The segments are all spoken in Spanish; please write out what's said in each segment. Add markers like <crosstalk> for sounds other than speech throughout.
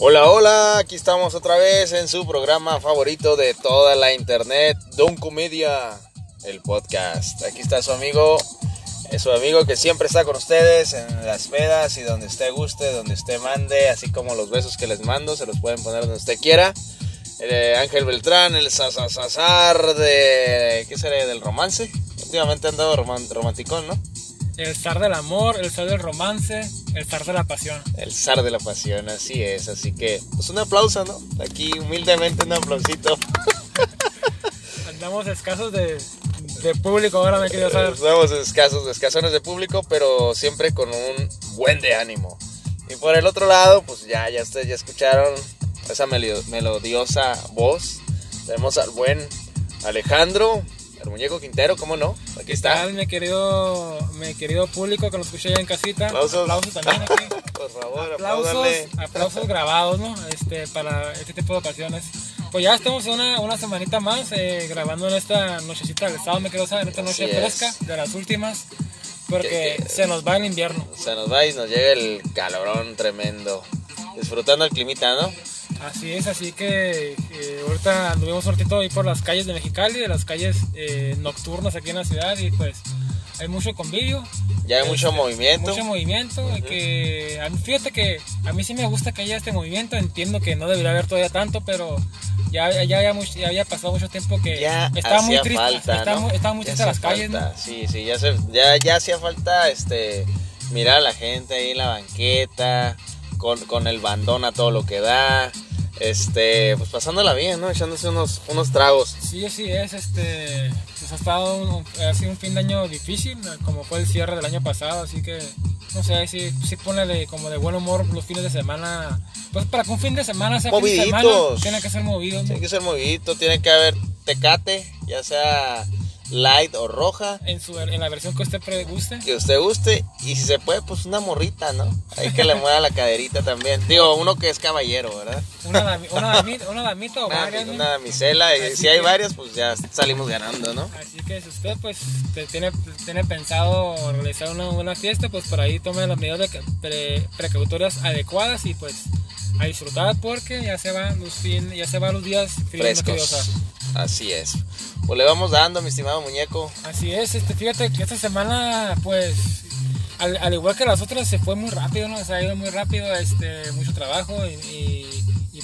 Hola, hola, aquí estamos otra vez en su programa favorito de toda la internet, Don Comedia, el podcast. Aquí está su amigo, su amigo que siempre está con ustedes en las pedas y donde usted guste, donde usted mande, así como los besos que les mando, se los pueden poner donde usted quiera. Eh, Ángel Beltrán, el sasasazar de, ¿qué será? Del romance. Últimamente han dado romanticón, ¿no? El zar del amor, el zar del romance, el zar de la pasión. El zar de la pasión, así es. Así que, pues un aplauso, ¿no? Aquí humildemente un aplausito. <laughs> Andamos escasos de, de público ahora, me querido saber. Estamos escasos, escasones de público, pero siempre con un buen de ánimo. Y por el otro lado, pues ya, ya ustedes ya escucharon esa melodiosa voz. Tenemos al buen Alejandro, el muñeco Quintero, ¿cómo no? Aquí está. mi querido, mi querido público que nos escucha ya en casita. Aplausos. Aplausos también aquí. <laughs> Por favor, aplausos, aplausos grabados, ¿no? Este, para este tipo de ocasiones. Pues ya estamos una, una semanita más eh, grabando en esta nochecita del estado, me quiero saber, en esta noche fresca, de las últimas. Porque se nos va el invierno. Se nos va y nos llega el calorón tremendo. Disfrutando el climita, ¿no? Así es, así que eh, ahorita anduvimos un ratito ahí por las calles de Mexicali, de las calles eh, nocturnas aquí en la ciudad y pues hay mucho convivio. Ya hay mucho este, movimiento. Mucho movimiento. que, fíjate que a mí sí me gusta que haya este movimiento. Entiendo que no debería haber todavía tanto, pero ya, ya, había, pasado mucho tiempo que estaba muy triste. Falta, estaba, muy triste las calles. Sí, sí, ya, ya, ya hacía falta este, mirar a la gente ahí en la banqueta, con, con el bandón a todo lo que da este, pues pasándola bien, ¿no? Echándose unos, unos tragos. Sí, sí es, este, pues ha estado, un, ha sido un fin de año difícil, como fue el cierre del año pasado, así que, no sé, sí, sí pone de, como de buen humor los fines de semana, pues para que un fin de semana sea fin de semana, tiene que ser movido, Tiene que ser movidito, tiene que haber tecate, ya sea light o roja. En, su, en la versión que usted guste. Que usted guste. Y si se puede, pues una morrita, ¿no? Hay que le mueva la caderita también. Digo, uno que es caballero, ¿verdad? Una, una, una damita o varias. Una damisela. Y si hay varias, pues ya salimos ganando, ¿no? Así que si usted, pues, tiene, tiene pensado realizar una, una fiesta, pues por ahí tome las medidas de precautorias adecuadas y pues a disfrutar porque ya se van los, fin, ya se van los días frescos. Así es. Pues le vamos dando, mi estimado muñeco. Así es, este, fíjate que esta semana, pues, al, igual que las otras, se fue muy rápido, ¿no? Se ha ido muy rápido, este, mucho trabajo y,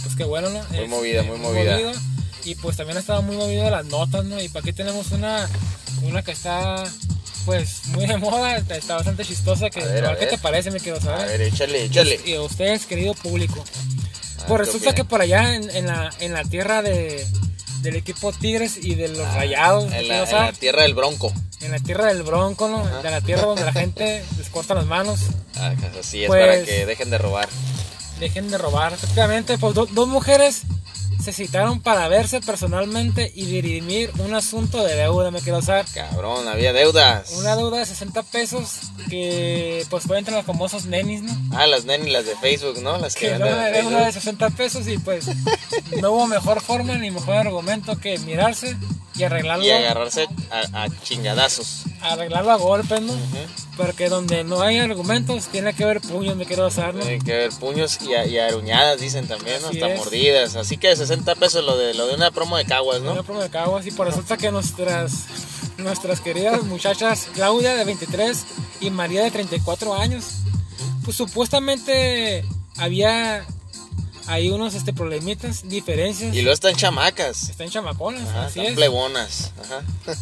pues qué bueno, ¿no? Muy este, movida, muy, movida. y pues también ha estado muy movido las notas, ¿no? Y para aquí tenemos una, una que está pues muy de moda, está bastante chistosa. Que, ¿Qué te parece? Me quiero saber. A ver, échale, échale. Y, a ustedes, querido público. pues resulta que por allá en, la, en la tierra de, del equipo Tigres y de los ah, Rayados. En la, tierra del Bronco. En la tierra del Bronco, ¿no? De la tierra donde la gente <laughs> les corta las manos. Ah, así es, para pues que dejen de robar. Dejen de robar. Efectivamente, pues dos mujeres se citaron para verse personalmente y dirimir un asunto de deuda, me quiero saber. Cabrón, había deudas. Una deuda de 60 pesos que pues fue entre los famosos nenis, ¿no? Ah, las nenis, las de Facebook, ¿no? Las que, que una deuda de 60 pesos y pues no hubo mejor forma ni mejor argumento que mirarse y arreglarlo. Y agarrarse a, chingadazos. Arreglarlo a golpes, ¿no? Porque donde no hay argumentos, tiene que haber puños, me quiero usar, ¿no? Tiene que haber puños y, y aruñadas, dicen también, ¿no? Hasta mordidas. Así que 60 pesos lo de, lo de una promo de caguas, ¿no? Una promo de caguas, y por resulta que nuestras, nuestras queridas muchachas, Claudia de 23 y María de 34 años, pues supuestamente había hay unos este, problemitas, diferencias. Y luego están chamacas. Están chamaconas, así están es. plebonas.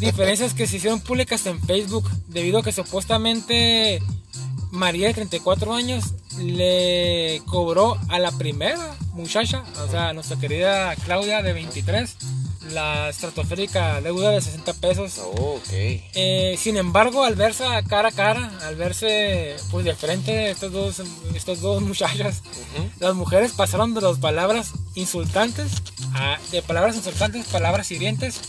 Diferencias que se hicieron públicas en Facebook debido a que supuestamente María de 34 años le cobró a la primera muchacha, o sea, nuestra querida Claudia de 23, la estratosférica deuda de 60 pesos. Oh, eh, sin embargo, al verse cara a cara, al verse pues de frente estos dos, estos dos muchachas, las mujeres pasaron de las palabras insultantes, a, de palabras insultantes, palabras hirientes,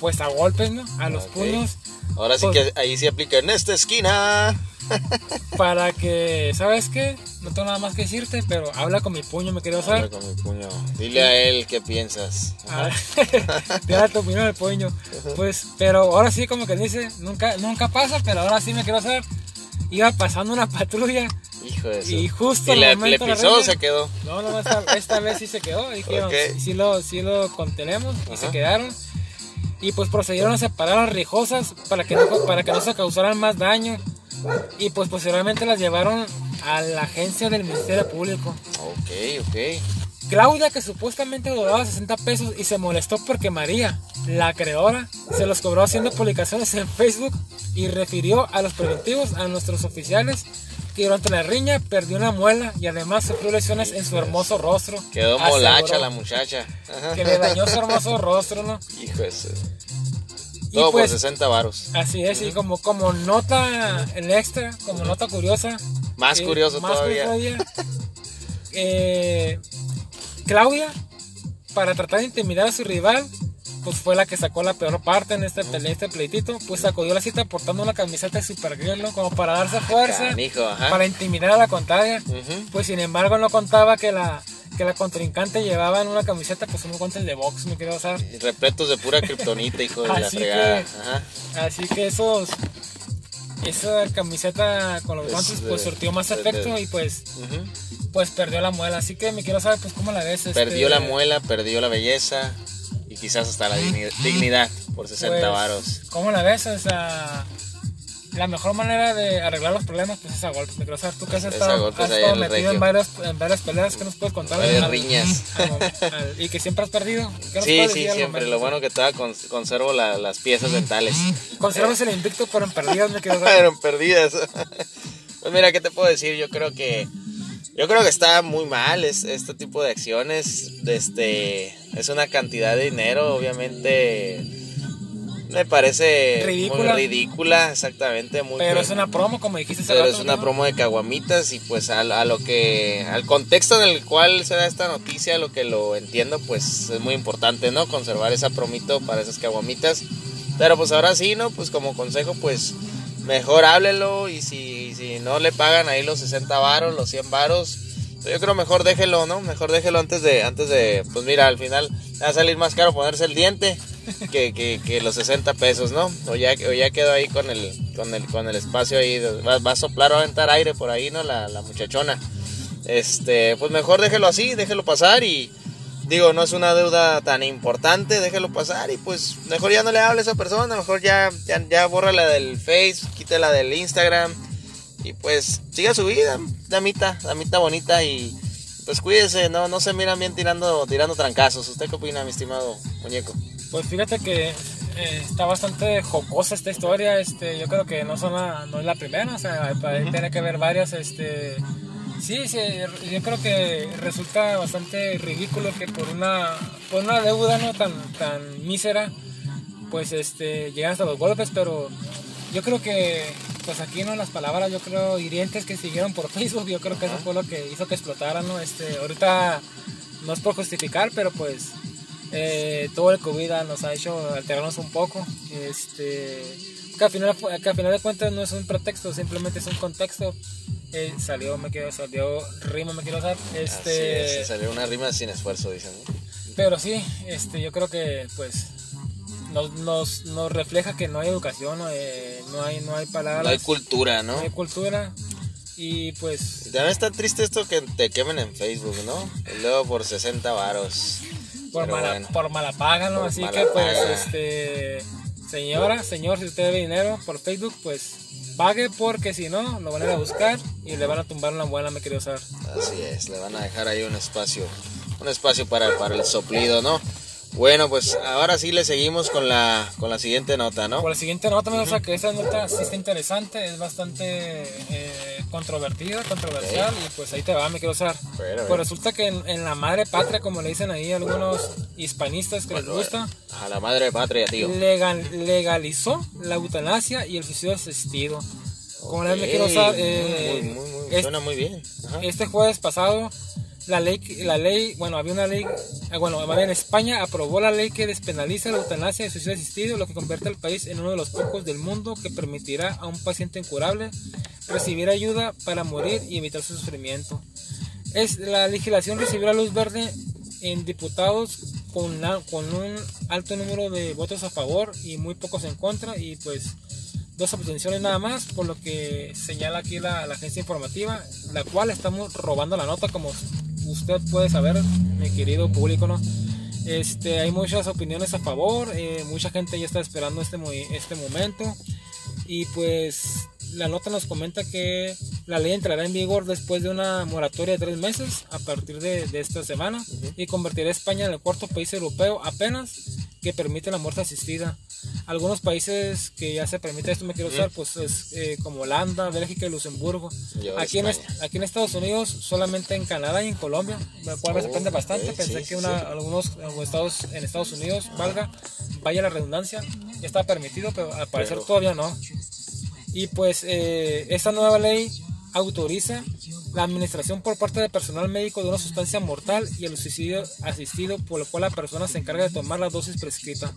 pues a golpes, ¿no? A los puños. Ahora sí pues que ahí se aplica en esta esquina para que, ¿sabes qué? No tengo nada más que decirte, pero habla con mi puño, me quiero saber. Habla con mi puño. Dile a él qué piensas. Ah, <laughs> Dile tu opinión puño. Pues, pero ahora sí, como que dice, nunca, nunca pasa, pero ahora sí me quiero saber. Iba pasando una <laughs> patrulla Hijo de eso. Y justo ¿Y le, momento pisó o se quedó? No, no, esta, esta vez sí se quedó. Dijeron, Ok. sí, sí lo, sí lo contenemos y se quedaron. Y pues procedieron a separar las riejosas para que, no, para que no se causaran más daño. Y pues posteriormente las llevaron a la agencia del Ministerio Público. Ok, ok. Claudia, que supuestamente cobraba 60 pesos y se molestó porque María, la creadora, se los cobró haciendo publicaciones en Facebook y refirió a los preventivos a nuestros oficiales que durante la riña perdió una muela y además sufrió lesiones en su hermoso rostro. Quedó molacha la muchacha. Que le dañó su hermoso rostro, ¿no? Hijo de eso. Y Todo pues, por 60 varos. así es, y como, como nota el extra, como nota curiosa. Más eh, curioso más todavía. curioso todavía, <laughs> eh, Claudia, para tratar de intimidar a su rival, pues fue la que sacó la peor parte en este, pele- este pleitito, pues acudió a la cita portando una camiseta de Supergirl, ¿no? Como para darse fuerza, Canijo, para intimidar a la contraria. Ujú. Pues sin embargo no contaba que la, que la contrincante llevaba en una camiseta pues unos guantes de box, me quiero usar. Repletos de pura kriptonita, hijo de <laughs> la fregada. que-. Así que esos esa camiseta con los Es guantes pues surtió más de- efecto de- y pues Ujú. pues perdió la muela. Así que me quiero saber pues cómo la ves. este, Perdió la muela, perdió la belleza quizás hasta la digni- dignidad por 60 pues, varos. ¿Cómo la ves? O sea, la mejor manera de arreglar los problemas pues es a golpes. Me quiero saber tú que has estado, has estado metido en varias, en varias peleas que nos puedes contar. Varias Al- riñas. al- al- y que siempre has perdido. ¿Qué nos Sí, sí, siempre. Lo bueno que todavía cons- conservo la- las piezas dentales. Conservas el invicto pero en perdidas me quiero saber. Fueron perdidas. <laughs> Pues mira, ¿qué te puedo decir? Yo creo que yo creo que está muy mal es, este tipo de acciones. Este es una cantidad de dinero, obviamente me parece Ridícula. muy ridícula, exactamente, muy Pero es una promo como dijiste pero rato, es una ¿no? promo de caguamitas y pues a, a lo que al contexto en el cual se da esta noticia, lo que lo entiendo, pues es muy importante, ¿no? Conservar esa promito para esas caguamitas. Pero pues ahora sí, ¿no? Pues como consejo, pues mejor háblelo y si, si no le pagan ahí los 60 varos, los 100 varos, yo creo mejor déjelo, ¿no? Mejor déjelo antes de, antes de, pues mira, al final va a salir más caro ponerse el diente <laughs> que, que, que los 60 pesos, ¿no? O ya, o ya quedó ahí con el, con el, con el espacio ahí, va, va a soplar, va a aventar aire por ahí, ¿no? La, la muchachona. Este, pues mejor déjelo así, déjelo pasar y digo, no es una deuda tan importante, déjelo pasar y pues mejor ya no le hable a esa persona, mejor ya, ya, ya bórrala del Face, quítela del Instagram y pues siga su vida, damita, damita bonita y pues cuídese, no, no se miran bien tirando, tirando trancazos. ¿Usted qué opina, mi estimado muñeco? Pues fíjate que eh, está bastante jocosa esta historia. Este, yo creo que no, son la, no es la primera, o sea, ahí tiene que haber varias. Este, sí, sí, yo creo que resulta bastante ridículo que por una, por una deuda no tan, tan mísera, pues este, llegan hasta los golpes, pero yo creo que pues aquí no las palabras yo creo hirientes que siguieron por <laughs> Facebook yo creo que eso fue lo que hizo que explotara no este ahorita no es por justificar pero pues eh, todo el COVID nos ha hecho alterarnos un poco este que al final que al final de cuentas no es un pretexto simplemente es un contexto eh, salió me quiero salió rima me quiero dar este Así es, salió una rima sin esfuerzo, dicen. ¿no? pero sí, este, yo creo que pues nos, nos, nos refleja que no hay educación, no, eh, no hay, no hay palabras, No hay cultura, ¿no? no hay cultura y pues También está triste esto que te quemen en Facebook, ¿no? Y luego por 60 varos. por mala, bueno. por mala paga, ¿no? Por Así que pues este señora, señor, si usted debe dinero por Facebook, pues pague porque si no lo van a ir a buscar y le van a tumbar una buena, me quiero usar. Así es, le van a dejar ahí un espacio, un espacio para, para el soplido, ¿no? Bueno, pues ahora sí le seguimos con la, con la siguiente nota, ¿no? Por la siguiente nota, me gusta que esta nota sí está interesante, es bastante eh, controvertida, controversial, y pues ahí te va, me quiero usar. Bueno, Pues resulta que en, en la madre patria, como le dicen ahí algunos hispanistas que les gusta, A la madre patria, tío. legal, legalizó la eutanasia y el suicidio asistido. Como le quiero Ok, usar, eh, muy, suena muy bien. Ajá. este jueves pasado, la ley, la ley, bueno, había una ley, eh, bueno, bien España aprobó la ley que despenaliza la eutanasia y el suicidio asistido, lo que convierte al país en uno de los pocos del mundo que permitirá a un paciente incurable recibir ayuda para morir y evitar su sufrimiento. Es, la legislación recibió la luz verde en diputados con, una- con un alto número de votos a favor y muy pocos en contra y pues dos abstenciones nada más, por lo que señala aquí la, la agencia informativa, la cual estamos robando la nota, como usted puede saber, mi querido público, ¿no? Este, hay muchas opiniones a favor, eh, mucha gente ya está esperando este, este momento y pues la nota nos comenta que la ley entrará en vigor después de una moratoria de tres meses a partir de, de esta semana y convertirá a España en el cuarto país europeo apenas que permite la muerte asistida. Algunos países que ya se permite esto, me quiero usar, pues es eh, como Holanda, Bélgica y Luxemburgo. Aquí en, aquí en, Estados Unidos, solamente en Canadá y en Colombia, lo cual me sorprende bastante. Pensé que una, algunos estados en Estados Unidos, valga, vaya la redundancia, ya está permitido, pero al parecer todavía no. Y pues eh, esta nueva ley autoriza la administración por parte del personal médico de una sustancia mortal y el suicidio asistido por lo cual la persona se encarga de tomar la dosis prescrita.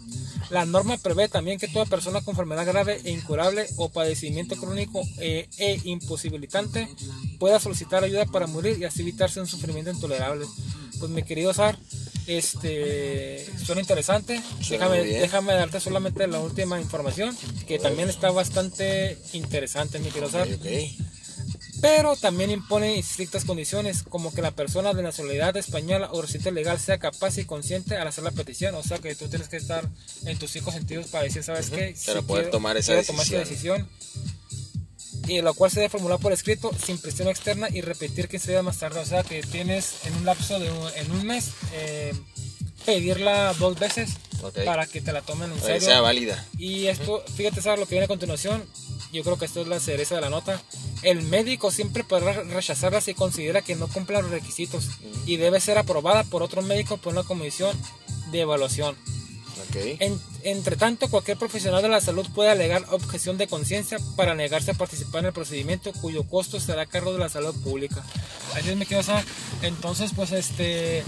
La norma prevé también que toda persona con enfermedad grave e incurable o padecimiento crónico e, e imposibilitante pueda solicitar ayuda para morir y así evitarse un sufrimiento intolerable. Pues mi querido Sar, este suena interesante. déjame, déjame darte solamente la última información, que también está bastante interesante, mi querido Sar. pero también impone estrictas condiciones, como que la persona de nacionalidad española o residente legal sea capaz y consciente al hacer la petición, o sea que tú tienes que estar en tus cinco sentidos para decir, ¿sabes qué? Para poder tomar, esa decisión. Y lo cual se debe formular por escrito, sin presión externa y repetir que se más tarde, o sea que tienes en un lapso de un, en un mes eh, pedirla dos veces para que te la tomen en serio. Que sea válida. Y esto, fíjate, ¿sabes lo que viene a continuación? Yo creo que esto es la cereza de la nota el médico siempre podrá rechazarla si considera que no cumple los requisitos y debe ser aprobada por otro médico por una comisión de evaluación. Entre tanto, cualquier profesional de la salud puede alegar objeción de conciencia para negarse a participar en el procedimiento cuyo costo será a cargo de la salud pública. Así me quedo, entonces pues este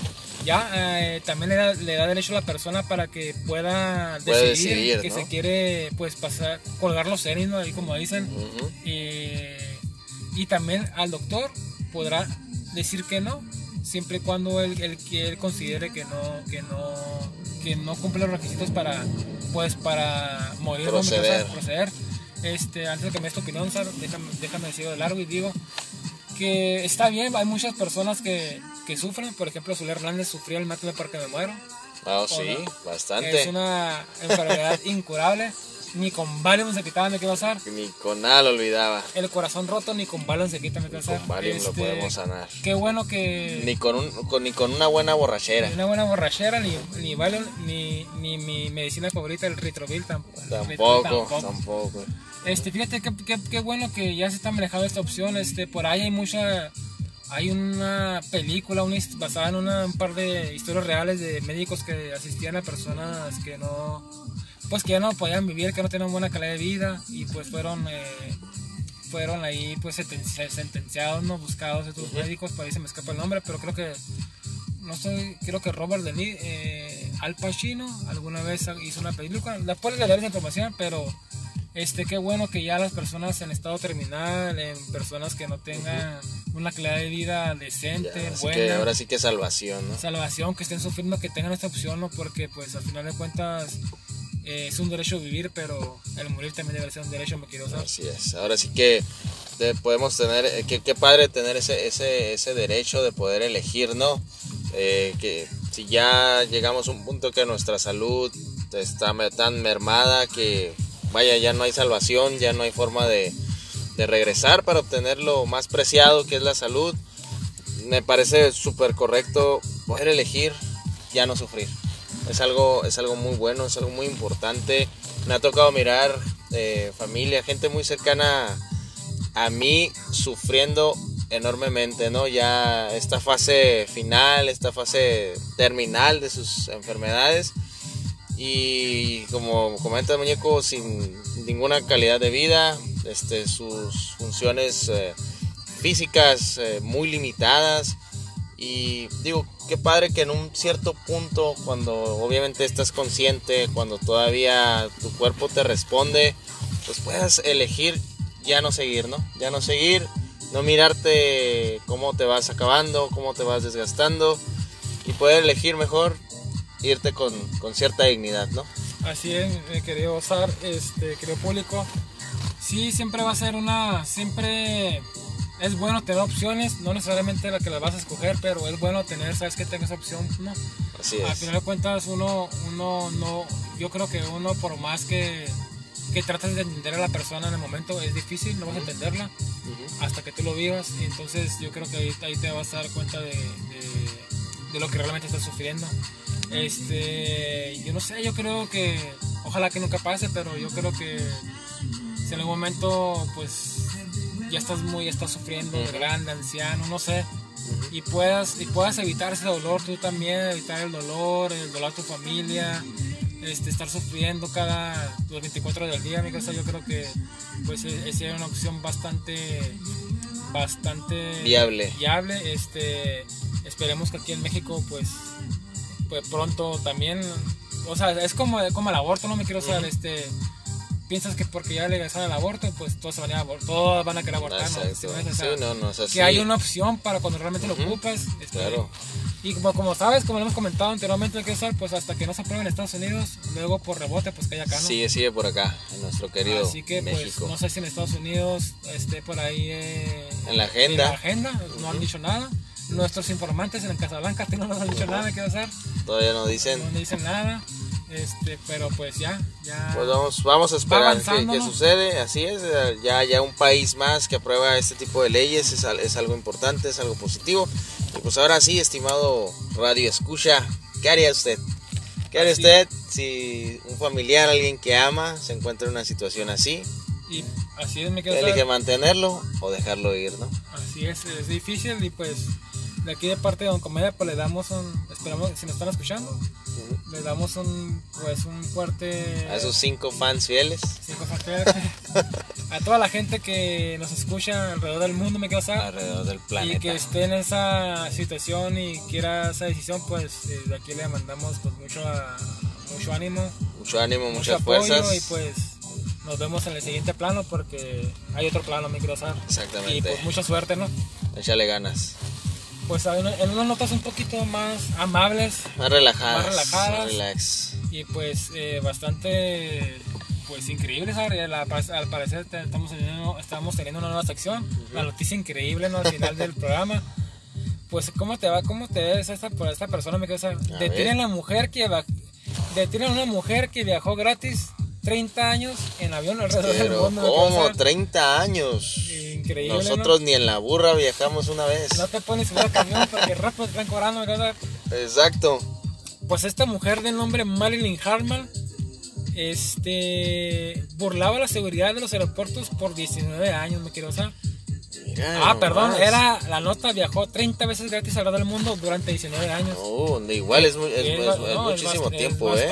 ya eh, también le da, derecho a la persona para que pueda decidir, que se quiere pues pasar, colgar los seres, ahí como dicen, y también al doctor podrá decir que no, siempre y cuando él, él, considere que no, que no, que no cumple los requisitos para, pues, para morir proceder. proceder. Este, antes de que me des tu opinión, déjame, déjame decir de largo y digo que está bien, hay muchas personas que, que sufren, por ejemplo, Zuler Hernández sufrió el mátame porque me muero. Ah, sí, bastante. Es una enfermedad <laughs> incurable ni con Valium se quitaba, me qué pasar. Ni con nada lo olvidaba. El corazón roto, ni con Valium se quita, me qué pasar. Con Valium lo este, podemos sanar. Qué bueno que. Ni con, un, con, ni con una buena borrachera. Ni una buena borrachera, ni, ni Valium, ni, ni mi medicina favorita, el Ritrovil tampoco. Tampoco, tampoco. Este, fíjate qué bueno que ya se está manejando esta opción. Este, por ahí hay mucha hay una película una, basada en un par de historias reales de médicos que asistían a personas que no pues que ya no podían vivir, que no tenían buena calidad de vida y pues fueron eh, fueron ahí pues sentenciados, no buscados estos médicos, por ahí se me escapa el nombre, pero creo que no sé, creo que Robert De eh, Al Pacino alguna vez hizo una película, después de leer esa información, pero este qué bueno que ya las personas en estado terminal, en personas que no tengan una calidad de vida decente, buena. ahora sí que salvación, ¿no? Salvación, que estén sufriendo, que tengan esta opción, ¿no? Porque pues al final de cuentas eh, es un derecho vivir, pero el morir también debe ser un derecho, me quiero Así es. Ahora sí que podemos tener, eh, qué, padre tener ese, ese, ese derecho de poder elegir, ¿no? Eh, que si ya llegamos a un punto que nuestra salud está tan mermada que, vaya, ya no hay salvación, ya no hay forma de, de regresar para obtener lo más preciado que es la salud, me parece súper correcto poder elegir ya no sufrir es algo, es algo muy bueno, es algo muy importante. Me ha tocado mirar eh, familia, gente muy cercana a mí sufriendo enormemente, ¿no? Ya esta fase final, esta fase terminal de sus enfermedades y como comenta el muñeco, sin ninguna calidad de vida, este, sus funciones eh, físicas eh, muy limitadas y digo, qué padre que en un cierto punto, cuando obviamente estás consciente, cuando todavía tu cuerpo te responde, pues puedas elegir ya no seguir, ¿no? Ya no seguir, no mirarte cómo te vas acabando, cómo te vas desgastando y poder elegir mejor irte con, con cierta dignidad, ¿no? Así es, querido Osar, este, querido público. Sí, siempre va a ser una, siempre es bueno tener opciones, no necesariamente la que las vas a escoger, pero es bueno tener, sabes que tengas opción, ¿no? Así Al es. final de cuentas uno, uno no, yo creo que uno por más que, que trates de entender a la persona en el momento es difícil, no vas a entenderla Ujú. hasta que tú lo vivas y entonces yo creo que ahí, ahí te vas a dar cuenta de, de- de lo que realmente estás sufriendo. Este, yo no sé, yo creo que, ojalá que nunca pase, pero yo creo que si en algún momento pues ya estás muy, estás sufriendo de grande, anciano, no sé, y puedas, y puedas evitar ese dolor tú también, evitar el dolor, el dolor de tu familia, este, estar sufriendo cada los 24 horas del día, mi casa, yo creo que pues e- esa es una opción bastante bastante Viable. viable, este esperemos que aquí en México pues pues pronto también o sea es como como el aborto no me quiero saber este piensas que porque ya legalizaron el aborto pues todos se van a todos van a querer abortar ¿no? Exacto. No o Sí, sea, no, no es así. que hay una opción para cuando realmente lo Ujú. ocupas este, Claro. y como, como sabes como lo hemos comentado anteriormente hay que pues hasta que no se apruebe en Estados Unidos luego por rebote pues que hay acá no Sigue, sigue por acá, en nuestro querido Así que pues México. no sé si en Estados Unidos esté por ahí eh, En la agenda. en la agenda, no han dicho nada. Nuestros informantes en Casablanca <laughs> no nos han dicho nada, ¿qué va a hacer? Todavía no dicen. No dicen nada. Este, pero pues ya, ya. Pues vamos, vamos a esperar que, que sucede, así es, eh, ya, ya un país más que aprueba este tipo de leyes es algo importante, es algo positivo. Y pues ahora sí, estimado Radio Escucha, ¿qué haría usted? ¿Qué haría Así. usted si un familiar, alguien que ama, se encuentra en una situación así? Y así es, me quedo Elige mantenerlo o dejarlo ir, ¿no? Así es, es difícil y pues de aquí de parte de Don Comedia pues le damos un, esperamos si nos están escuchando, le damos un, pues un fuerte... A esos cinco fans fieles. cinco factores. <laughs> a toda la gente que nos escucha alrededor del mundo, me quedo saber. alrededor del Y planeta. que esté en esa situación y quiera esa decisión, pues eh, de aquí le mandamos pues mucho, a- mucho ánimo, Mucho ánimo, mucho muchas apoyo fuerzas. y pues nos vemos en el siguiente plano porque hay otro plano, me quiero saber. Exactamente. Y pues mucha suerte, ¿no? Échale ganas. Pues en unas notas un poquito más amables Más relajadas. Más relajadas. relax. y pues eh, bastante pues increíbles. Al, al parecer estamos teniendo, estamos teniendo una nueva sección la noticia increíble ¿no? al final del programa pues cómo te va cómo te ves esta, por esta persona me quedo saber? A detienen a la mujer que va- detienen a una mujer que viajó gratis 30 años en avión alrededor del mundo ¿cómo? saber. 30 años. Increíble Nosotros ni en la burra viajamos una vez. ¿no? te pones subir al camión porque rápido te están cobrando. Exacto. Pues esta mujer de nombre Marilyn Hartman este burlaba la seguridad de los aeropuertos por 19 años, me quiero saber. Mira Ah, perdón, era la nota viajó 30 veces gratis alrededor del mundo durante 19 años. No, de igual es, mu- es- no, muchísimo tiempo, ¿eh?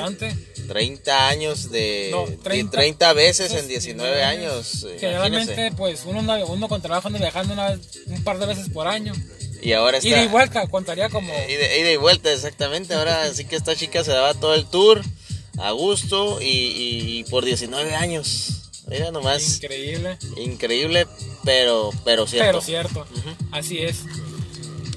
Bastante. 30 años de... No, de 30 30, veces en Entonces, 19 años. eh, Generalmente, pues uno, uno con trabajo anda viajando una un par de veces por año. Y ahora está... Y de vuelta, contaría como. Y de, ida y vuelta, exactamente. Ahora sí que esta chica se daba todo el tour a gusto y, y- y por 19 años. Mira nomás. Increíble. Increíble, pero, pero cierto. Pero cierto. Así es.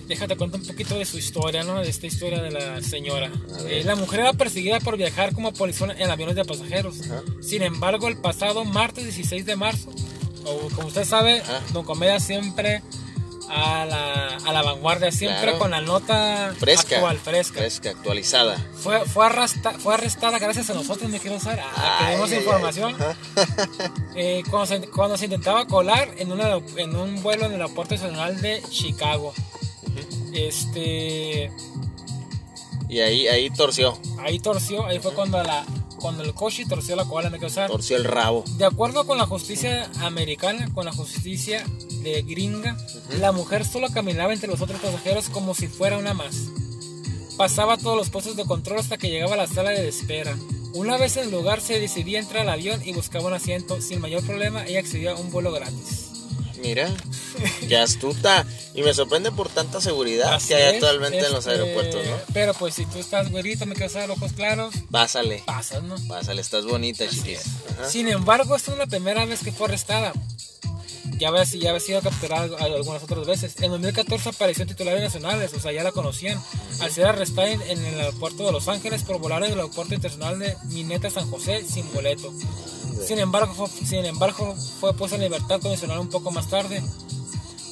Déjate contar un poquito de su historia, ¿no? De esta historia de la señora. Eh, la mujer era perseguida por viajar como policía en aviones de pasajeros. Ajá. Sin embargo, el pasado martes 16 de marzo, o como usted sabe, Ajá. Don Comedia siempre a la, a la vanguardia, siempre Claro. con la nota Fresca. actual, fresca. Fresca, actualizada. Fue, fue, arrasta- fue arrestada gracias a nosotros, me quiero saber, a que Ay, dimos ay, ay. información. <laughs> Eh, cuando, se, cuando se intentaba colar en, una, en un vuelo en el aeropuerto nacional de Chicago. Este, Y ahí, ahí torció. ahí torció, ahí fue cuando, la, cuando el coche torció la cola, me quiero saber. Torció el rabo. De acuerdo con la justicia americana, con la justicia de gringa, la mujer solo caminaba entre los otros pasajeros como si fuera una más. Pasaba todos los puestos de control hasta que llegaba a la sala de espera. Una vez en el lugar se decidía entrar al avión y buscaba un asiento. Sin mayor problema, ella accedía a un vuelo gratis. Mira, qué astuta. Y me sorprende por tanta seguridad Así que hay es, actualmente en los este, aeropuertos, ¿no? Pero pues si tú estás güerito, me quedas a ojos claros, Pásale, pasas, ¿no? pásale, estás bonita, chiquis. Ajá. Sin embargo, esta es la primera vez que fue arrestada. Ya había, ya había sido capturada al- algunas otras veces. En 2014 apareció en titulares nacionales, o sea, ya la conocían. Al ser arrestada en, en el aeropuerto de Los Ángeles por volar en el aeropuerto internacional de Mineta San José sin boleto. De- Sin embargo, fue, sin embargo, fue puesto en libertad condicional un poco más tarde.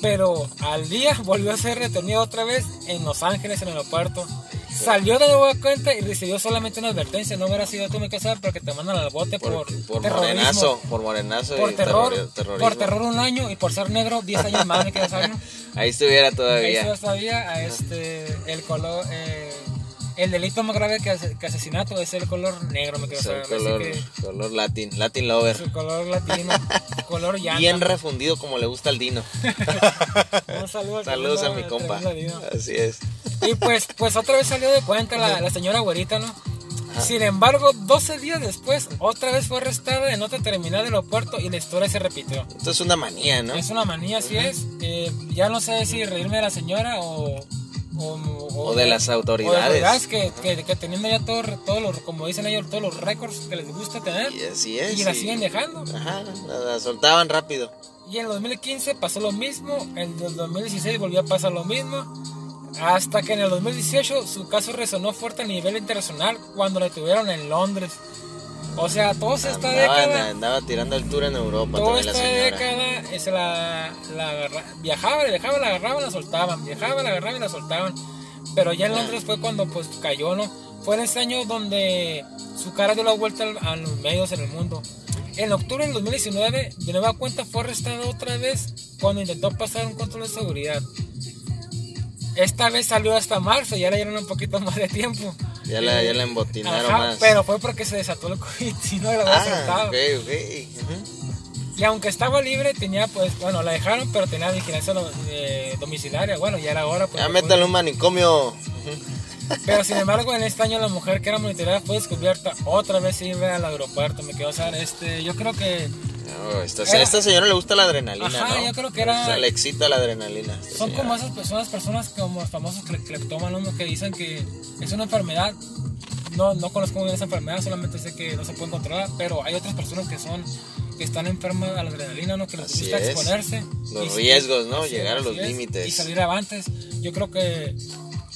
Pero al día <laughs> volvió a ser retenido otra vez en Los Ángeles, en el aeropuerto. Salió de nueva cuenta y recibió solamente una advertencia. No hubiera sido tú, me casar, porque te mandan al bote por, por, por terrorismo, morenazo, por morenazo Por y terror, terrorismo. por terror un año y por ser negro 10 años más, me. ¿no? <laughs> Ahí estuviera Ahí todavía. se sabía a este, el color, eh, el delito más grave que, ase- que asesinato es el color negro, me quiero Es el saber. Así color, que color latin, latin lover. su color latino, color llanta. Bien refundido como le gusta al Dino. <laughs> Un saludo al Saludos a mi compa. Así es. Y pues, pues otra vez salió de cuenta la, la señora güerita, ¿no? Sin embargo, 12 días después, otra vez fue arrestada en otra terminal del aeropuerto y la historia se repitió. Esto es una manía, ¿no? Es una manía, así es. Eh, ya no sé si reírme de la señora o... O, O de las o de autoridades. autoridades que, que, que teniendo ya todo, todos los, como dicen ellos, todos los récords que les gusta tener. Y así es. Y la siguen dejando. Ajá, la, soltaban rápido. Y en 2015 pasó lo mismo, en el 2016 volvió a pasar lo mismo, hasta que en el 2018 su caso resonó fuerte a nivel internacional cuando la tuvieron en Londres. O sea, toda esta Andaba, década, andaba tirando el tour en Europa toda la esta década se la, la agarra- viajaba, la dejaba, la agarraban, la soltaban, viajaba, la agarraban y la soltaban. Pero ya en Londres fue cuando pues cayó, ¿no? Fue en ese año donde su cara dio la vuelta a los medios en el mundo. En octubre del 2019, de nueva cuenta fue arrestada otra vez cuando intentó pasar un control de seguridad. Esta vez salió hasta marzo y ahora ya un poquito <laughs> más de tiempo. Ya la, ya la embotinaron ajá, más. pero fue porque se desató el COVID, <laughs> si no la había ah, ok. Y aunque estaba libre, tenía pues, bueno, la dejaron, pero tenía vigilancia eh, domiciliaria. Bueno, ya era hora. pues, Ya pude. un manicomio. <laughs> Pero sin embargo, en este año la mujer que era monitoreada fue descubierta. Otra vez iba al aeropuerto. Me quedó, o sea, este, yo creo que No, esta, Era- esta señora le gusta la adrenalina, Ajá, ¿no? yo creo que era- O sea, le excita la adrenalina. son señora. como esas personas, personas como los famosos cle- cleptómanos que dicen que es una enfermedad. No, no conozco muy bien esa enfermedad, solamente sé que no se puede controlar, pero hay otras personas que son que están enfermas a la adrenalina, ¿no? que les Así gusta es. exponerse. Los riesgos, ¿no? Llegar a los límites. Y salir avantes. Yo creo que,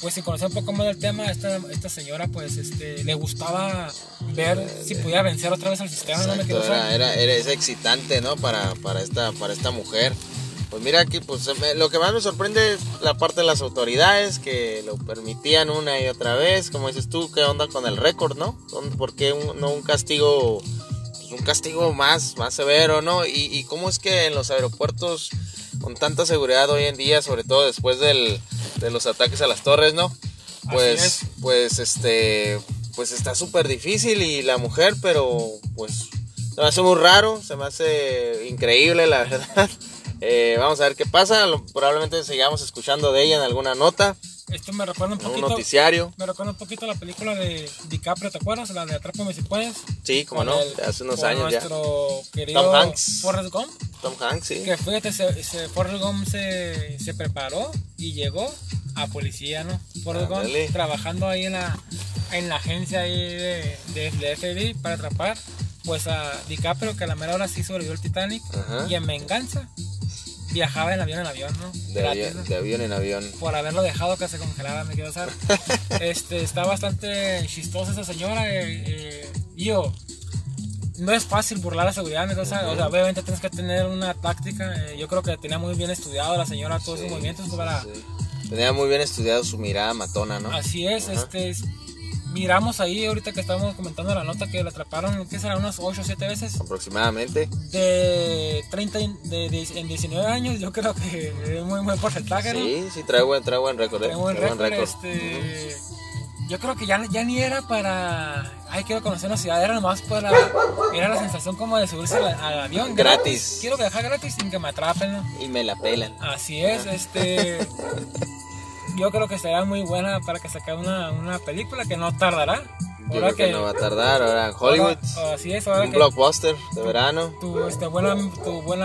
pues sin conocer un poco más del tema, esta, esta señora pues este, le gustaba ver si podía vencer otra vez al sistema. no Exacto, quiero era, era, era- es excitante, ¿no? Para, para, esta, para esta mujer. Pues mira aquí, pues lo que más me sorprende es la parte de las autoridades que lo permitían una y otra vez. Como dices tú, ¿qué onda con el récord, no? ¿Dónde- ¿Por qué un, no un castigo, pues un castigo más, más severo, no? Y, y cómo es que en los aeropuertos, con tanta seguridad hoy en día, sobre todo después del, de los ataques a las torres, ¿no? Pues, es. pues este, pues está súper difícil y la mujer, pero pues se me hace muy raro, se me hace increíble, la <laughs> verdad. Eh, vamos a ver qué pasa. lo- probablemente sigamos escuchando de ella en alguna nota, Esto me recuerda un en un poquito. noticiario. Me recuerda un poquito la película de DiCaprio, ¿te acuerdas? La de Atrápame si puedes. Sí, como no, el- hace unos años ya. Tom Hanks. Forrest Gump. Tom Hanks, sí. Que fíjate, se, se- Forrest Gump se, se preparó y llegó a policía, ¿no? Forrest Gump Ándale. trabajando ahí en la, en la agencia ahí de, de, de FBI para atrapar pues a DiCaprio que a la mera hora sí sobrevivió el Titanic Ajá. y en venganza viajaba en avión en avión, ¿no? De, Gratis, avión, ¿no? de avión en avión. por haberlo dejado que se congelara, me quiero saber. <laughs> este, está bastante chistosa esa señora. eh, eh, yo, no es fácil burlar la seguridad, me quiero saber. O sea, obviamente tienes que tener una táctica. eh, yo creo que tenía muy bien estudiado la señora todos sus movimientos para... sí. Tenía muy bien estudiado su mirada matona, ¿no? Así es, este... Miramos ahí, ahorita que estábamos comentando la nota, que la atraparon, ¿qué será? Unas 8 o 7 veces. Aproximadamente. De 30, y- de, de- en 19 años, yo creo que es muy buen porcentaje, ¿no? Sí, sí, trae buen, trae buen récord. eh, trae buen récord, este, yo creo que ya, ya ni era para ay quiero conocer una ciudad era nomás para era la sensación como de subirse al, al avión Gratis. quiero viajar gratis sin que me atrapen ¿no? Y me la pelan. así es este yo creo que será muy buena para que saque una, una película que no tardará Yo creo que, no va a tardar. Ahora en Hollywood. ahora- así es ahora un que blockbuster de verano. tu este buen tu buen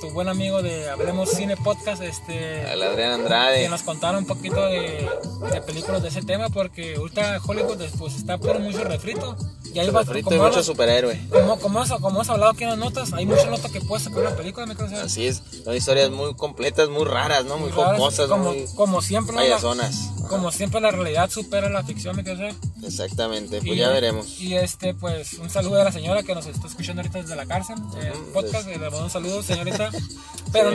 tu buen amigo de Hablemos Cine Podcast este Al Adrián que Andrade. nos contaron un poquito de, de películas de ese tema porque ahorita Hollywood pues está por mucho refrito y ahí va Refrito y como, mucho hemos- superhéroe. como, como, hemos, como hemos hablado aquí en las notas hay muchas notas que puedes sacar una película me Así es. Son historias muy completas, muy raras, ¿no? Muy raras, jocosas, como, muy como siempre payasonas. Como siempre la realidad supera la ficción, me quedo Exactamente, pues ya veremos. Y este, pues, un saludo a la señora que nos está escuchando ahorita desde la cárcel, el podcast, le mando un saludo, <laughs> señorita. Pero,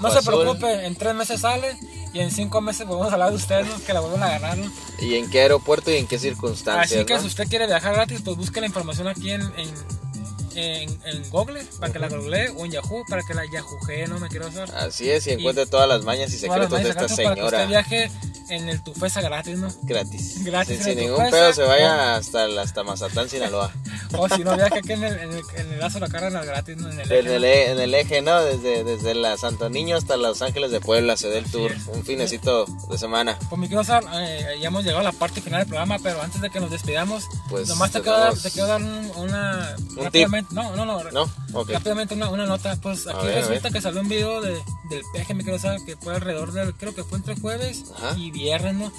no se preocupe, en tres meses sale y en cinco meses podemos hablar de ustedes, que la vuelvan a agarrar. ¿Y en qué aeropuerto y en qué circunstancias? Así que si usted quiere viajar gratis, pues busque la información aquí en en, Google para que la googlee o en Yahoo para que la Yahoo no me quiero hacer. Así es, y encuentre todas las mañas y secretos de esta señora. Para que usted viaje en el Tufesa gratis, ¿no? Gratis. Gratis. Sin, ningún pedo se vaya hasta, hasta Mazatán, Sinaloa. <laughs> o si no, viaje aquí en el, en el, en el lazo la carga gratis, ¿no? En el eje, en el, e, en el eje ¿no? Desde, desde la Santo Niño hasta Los Ángeles de Puebla se da el tour. Un finecito de semana. Pues mi querido eh, ya hemos llegado a la parte final del programa, pero antes de que nos despidamos, pues nomás te quiero, dar, te quiero dar una... Un tip. No, no, no. ¿No? Rápidamente una, una, nota. Pues aquí resulta que salió un video de, del peje, me quiero saber, que fue alrededor del, creo que fue entre jueves y viernes, ¿no?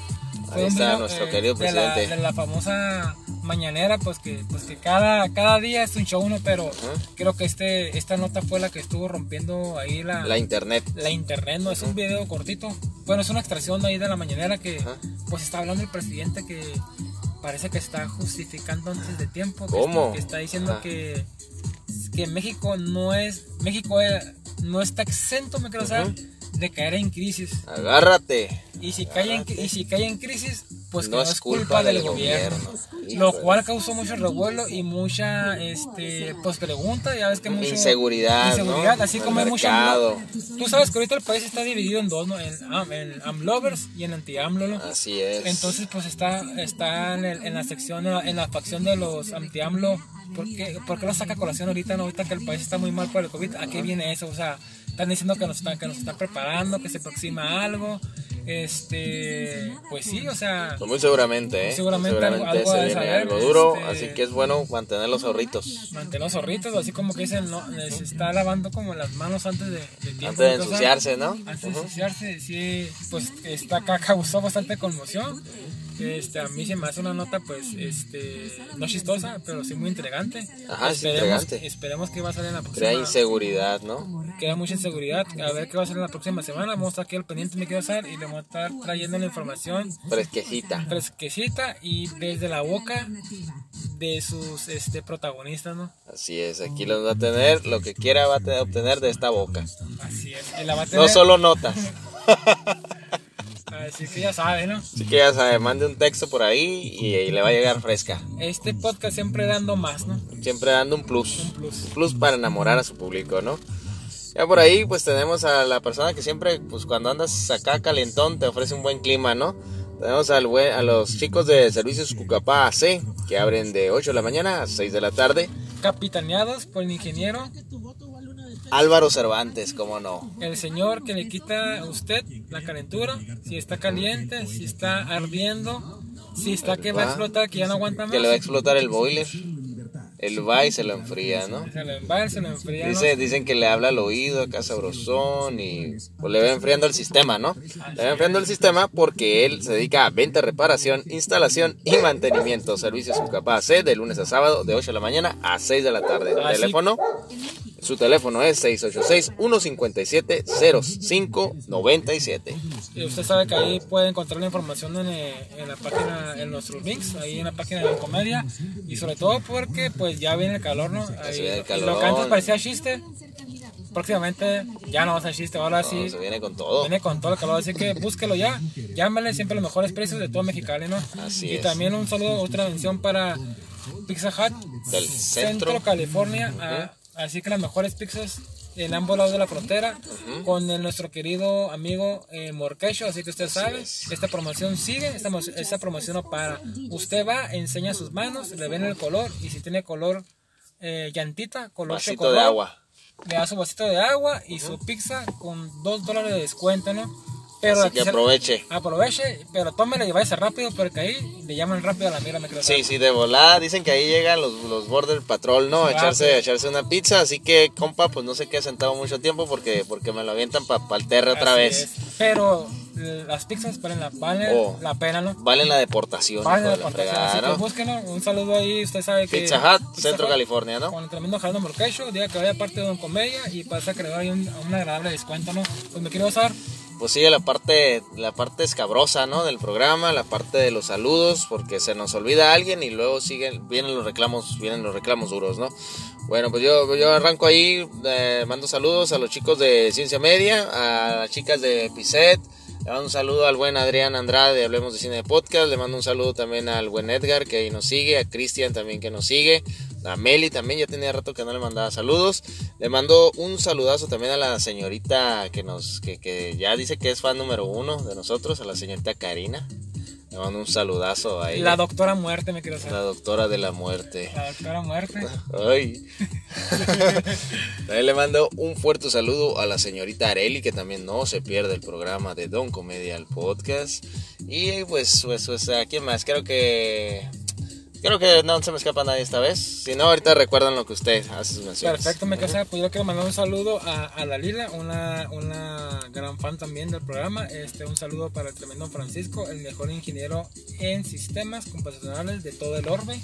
Ahí está nuestro eh, querido presidente. De la, famosa mañanera, pues que, pues que cada, cada día es un show uno, pero creo que este, esta nota fue la que estuvo rompiendo ahí la, la internet. La internet, ¿no? Es un video cortito. Bueno, es una extracción ahí de la mañanera que pues está hablando el presidente que parece que está justificando antes de tiempo. ¿Cómo? Que está, diciendo que, que México no es, México eh, no está exento, me de caer en crisis. Agárrate. Y si, cae en, y si cae en crisis, pues no, es culpa, del, gobierno. Lo cual causó mucho revuelo y mucha este, pues pregunta, ya ves que mucha inseguridad, inseguridad así como mucha Tú sabes que ahorita el país está dividido en dos, ¿no? En, en AMLovers y en anti-AMLO, ¿no? Así es. Entonces, pues está, está en, en la sección, en la facción de los anti-AMLO. ¿Por qué, ¿Por qué lo saca colación ahorita, no? Ahorita que el país está muy mal por el COVID. ¿A qué viene eso? O sea, están diciendo que nos están, que nos están preparando, que se aproxima algo. Este, pues sí, o sea. Pues muy seguramente, ¿eh? Seguramente, algo, se viene algo duro, este, así que es bueno mantener los zorritos. Mantener los zorritos, así como que dicen, no, se está lavando como las manos antes de, tiempo. Antes de ensuciarse, ¿no? Antes de ensuciarse, sí, pues está acá causó bastante conmoción. Este, a mí se me hace una nota, pues, este, no chistosa, pero sí muy intrigante. Ajá, esperemos, intrigante. Esperemos que va a salir en la próxima. Crea inseguridad, ¿no? Crea mucha inseguridad. A ver qué va a salir en la próxima semana. Vamos a estar aquí al pendiente, me quiero hacer, y le vamos a estar trayendo la información. Fresquecita. Fresquecita y desde la boca de sus este, protagonistas, ¿no? Así es, aquí lo va a tener, lo que quiera va a obtener de esta boca. Así es. Y la va a tener... No solo notas. <laughs> Así que ya sabe, ¿no? Así que ya sabe, mande un texto por ahí y, le va a llegar fresca. Este podcast siempre dando más, ¿no? Siempre dando un plus. Un plus. plus para enamorar a su público, ¿no? Ya por ahí pues tenemos a la persona que siempre, pues cuando andas acá calentón te ofrece un buen clima, ¿no? Tenemos al a los chicos de Servicios Cucapá AC que abren de 8 de la mañana a 6 de la tarde. Capitaneados por el ingeniero Álvaro Cervantes, cómo no. El señor que le quita a usted la calentura, si está caliente, si está ardiendo, si está que va a explotar, que ya no aguanta más. Que le va a explotar el boiler. El va y se lo enfría, ¿no? Se lo va y se lo enfría. Dice, Dicen que le habla al oído acá sabrosón y pues le va enfriando el sistema, ¿no? Le va enfriando el sistema porque él se dedica a venta, reparación, instalación y mantenimiento. Servicios capaz de lunes a sábado de 8 de la mañana a 6 de la tarde. Ah, Teléfono su teléfono es 686-157-0597. Y usted sabe que ahí puede encontrar la información en, eh, en, la página, en nuestros links, ahí en la página de la comedia. Y sobre todo porque pues ya viene el calor, ¿no? Ahí, el calor. lo que antes parecía chiste, próximamente ya no va a ser chiste, ahora sí. Se viene con todo. Viene con todo el calor, así que búsquelo ya. Llámale siempre los mejores precios de todo Mexicali, ¿no? Así y también un saludo, otra mención para Pizza Hut, del centro, California. Así que las mejores pizzas en ambos lados de la frontera con nuestro querido amigo eh, Morquecho. Así que usted sabe, esta promoción sigue, esta, esta promoción no para. Usted va, enseña sus manos, le ven el color y si tiene color eh, llantita, color vasito de agua. Le da su vasito de agua y su pizza con dos dólares de descuento, ¿no? Pero Así que aproveche. Aproveche, pero tómele y váyase rápido porque ahí le llaman rápido a la mira, me creo. Sí, sí, de volada. Dicen que ahí llegan los, los Border Patrol, ¿no? A echarse, echarse una pizza. Así que, compa, pues no sé qué ha sentado mucho tiempo porque, porque me lo avientan para pa el terre otra vez. Pero eh, las pizzas valen la, valen oh, la pena, ¿no? Valen la deportación. Valen la deportación. así que búsquenlo. Un saludo ahí. Usted sabe que. Pizza Hut, Centro California, ¿no? Con el tremendo Jalón Morquecho. Diga que vaya parte de un comedia y pasa que le doy un, un agradable descuento, ¿no? Pues me quiero usar pues sigue la parte, la parte escabrosa, ¿no? Del programa, la parte de los saludos, porque se nos olvida alguien y luego siguen, vienen los reclamos, vienen los reclamos duros, ¿no? Bueno, pues yo, yo arranco ahí, eh, mando saludos a los chicos de Ciencia Media, a las chicas de Piset, le mando un saludo al buen Adrián Andrade de Hablemos de Cine de Podcast. Le mando un saludo también al buen Edgar que ahí nos sigue. A Cristian también que nos sigue. A Meli también, ya tenía rato que no le mandaba saludos. Le mando un saludazo también a la señorita que nos, que, que ya dice que es fan número uno de nosotros, a la señorita Karina. Le mando un saludazo a ella. La doctora muerte, me quiero saber. La doctora de la muerte. La doctora muerte. Ay. <laughs> también le mando un fuerte saludo a la señorita Areli, que también no se pierde el programa de Don Comedia, el podcast. Y pues, pues, pues, ¿a quién más? Creo que Creo que no se me escapa nadie esta vez. Si no, ahorita recuerdan lo que usted hace sus menciones. Perfecto, me casa. Pues yo quiero mandar un saludo a, a Dalila, una, una gran fan también del programa. Este, un saludo para el tremendo Francisco, el mejor ingeniero en sistemas computacionales de todo el orbe.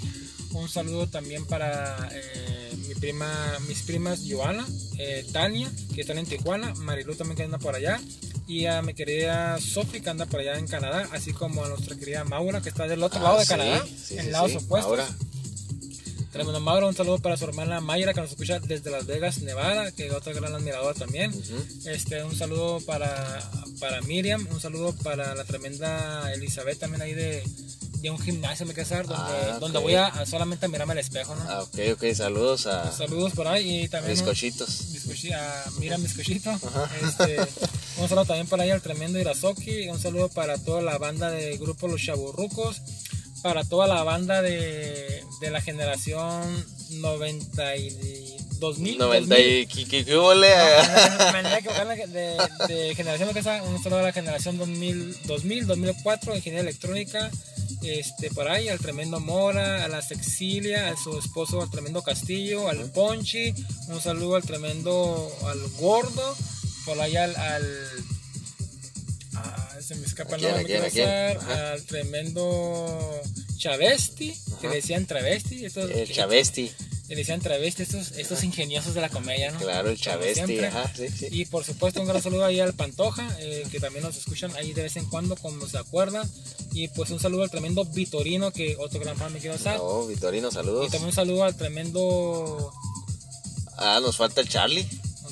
Un saludo también para eh, mi prima, mis primas Joana, eh, Tania, que están en Tijuana, Marilu también que anda por allá, y a mi querida Sophie que anda por allá en Canadá, así como a nuestra querida Maura que está del otro Ah, lado de sí, Canadá, sí, en sí, lados opuestos. Maura. Tremendo Maura, un saludo para su hermana Mayra que nos escucha desde Las Vegas, Nevada, que es otra gran admiradora también. Ujú. Este, un saludo para, para Miriam, un saludo para la tremenda Elizabeth también ahí de, de un gimnasio me casar donde, Ah, ok. donde voy a, a solamente a mirarme al espejo, ¿no? Ah, ok, ok. Saludos a Saludos por ahí y también bizcochitos. bizcochi- a Miriam Bizcochito. Este, <laughs> un saludo también para ahí al tremendo Irazoki, un saludo para toda la banda de grupo Los Chaburrucos, para toda la banda de, de la generación 92.000. 90 y ¿qué- qué- qué huele? No, me andé equivocando de, de generación que sea, un saludo a la generación 2000, 2000 2004, ingeniería electrónica, este, por ahí, al tremendo Mora, a la Sexilia, a su esposo, al tremendo Castillo, al Ponchi, un saludo al tremendo, al Gordo, por ahí al, al ah, se me escapa ¿A el nombre, quién, quién? al tremendo Chavesti, que Ajá. decían travesti, estos, El Chavesti. que decían travesti, estos, estos ingeniosos de la comedia, ¿no? Claro, el Chavesti. Ajá, sí, sí. Y por supuesto un gran saludo ahí al Pantoja, eh, que también nos escuchan ahí de vez en cuando, como se acuerdan. Y pues un saludo al tremendo Vitorino, que otro gran fan me quiero usar. No, Vitorino, Y saludos. también un saludo al tremendo, Ah, nos falta el Charlie.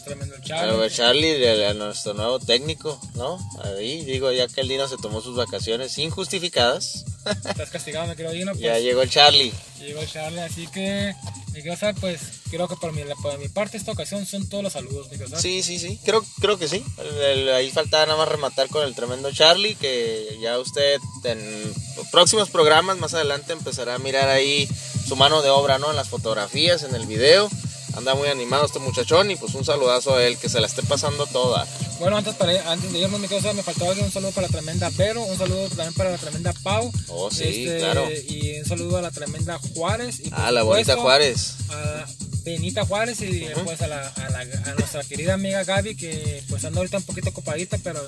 Tremendo A Charlie. ver, Charlie, el- el- nuestro nuevo técnico, ¿no? Ahí, digo, ya que el Dino se tomó sus vacaciones injustificadas, Estás castigado, me Dino. Pues, ya llegó el Charlie. llegó Charlie, así que quiero usar, pues creo que por mi, por mi parte esta ocasión son todos los saludos, quiero usar. Sí, sí, sí, creo, creo que sí. El- el- ahí faltaba nada más rematar con el tremendo Charlie, que ya usted en próximos programas más adelante empezará a mirar ahí su mano de obra, ¿no? En las fotografías, en el video. Anda muy animado este muchachón y pues un saludazo a él, que se la esté pasando toda. Bueno, antes, para, antes de irnos, quiero usar, me faltaba un saludo para la tremenda Vero, un saludo también para la tremenda Pau. Oh, sí, este, claro. Y un saludo a la tremenda Juárez. Y Ah, la bonita supuesto, Juárez. a Benita Juárez y pues a, la, a, la- a nuestra querida amiga Gaby que pues anda ahorita un poquito ocupadita pero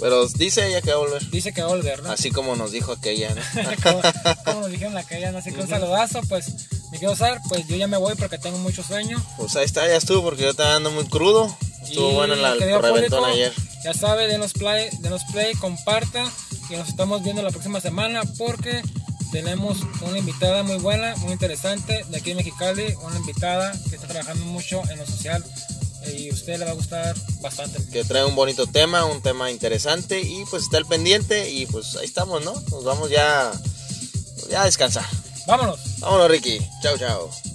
Pero dice ella que va a volver. dice que va a volver, ¿no? Así como nos dijo aquella, ¿no? <laughs> como, como nos dijeron la calle, así que un saludazo, pues me quiero usar, pues yo ya me voy porque tengo mucho sueño. Pues ahí está, ya estuvo, porque yo estaba ando muy crudo. Estuvo Y, bueno la- el reventón ayer. Ya sabe, denos play, denos play, comparta y nos estamos viendo la próxima semana porque tenemos una invitada muy buena, muy interesante de aquí de Mexicali, una invitada que está trabajando mucho en lo social eh, y a usted le va a gustar bastante. Que trae un bonito tema, un tema interesante y pues está al pendiente y pues ahí estamos, ¿no? Nos vamos ya, ya a descansar. Vámonos. Vámonos, Ricky. Chao, chao.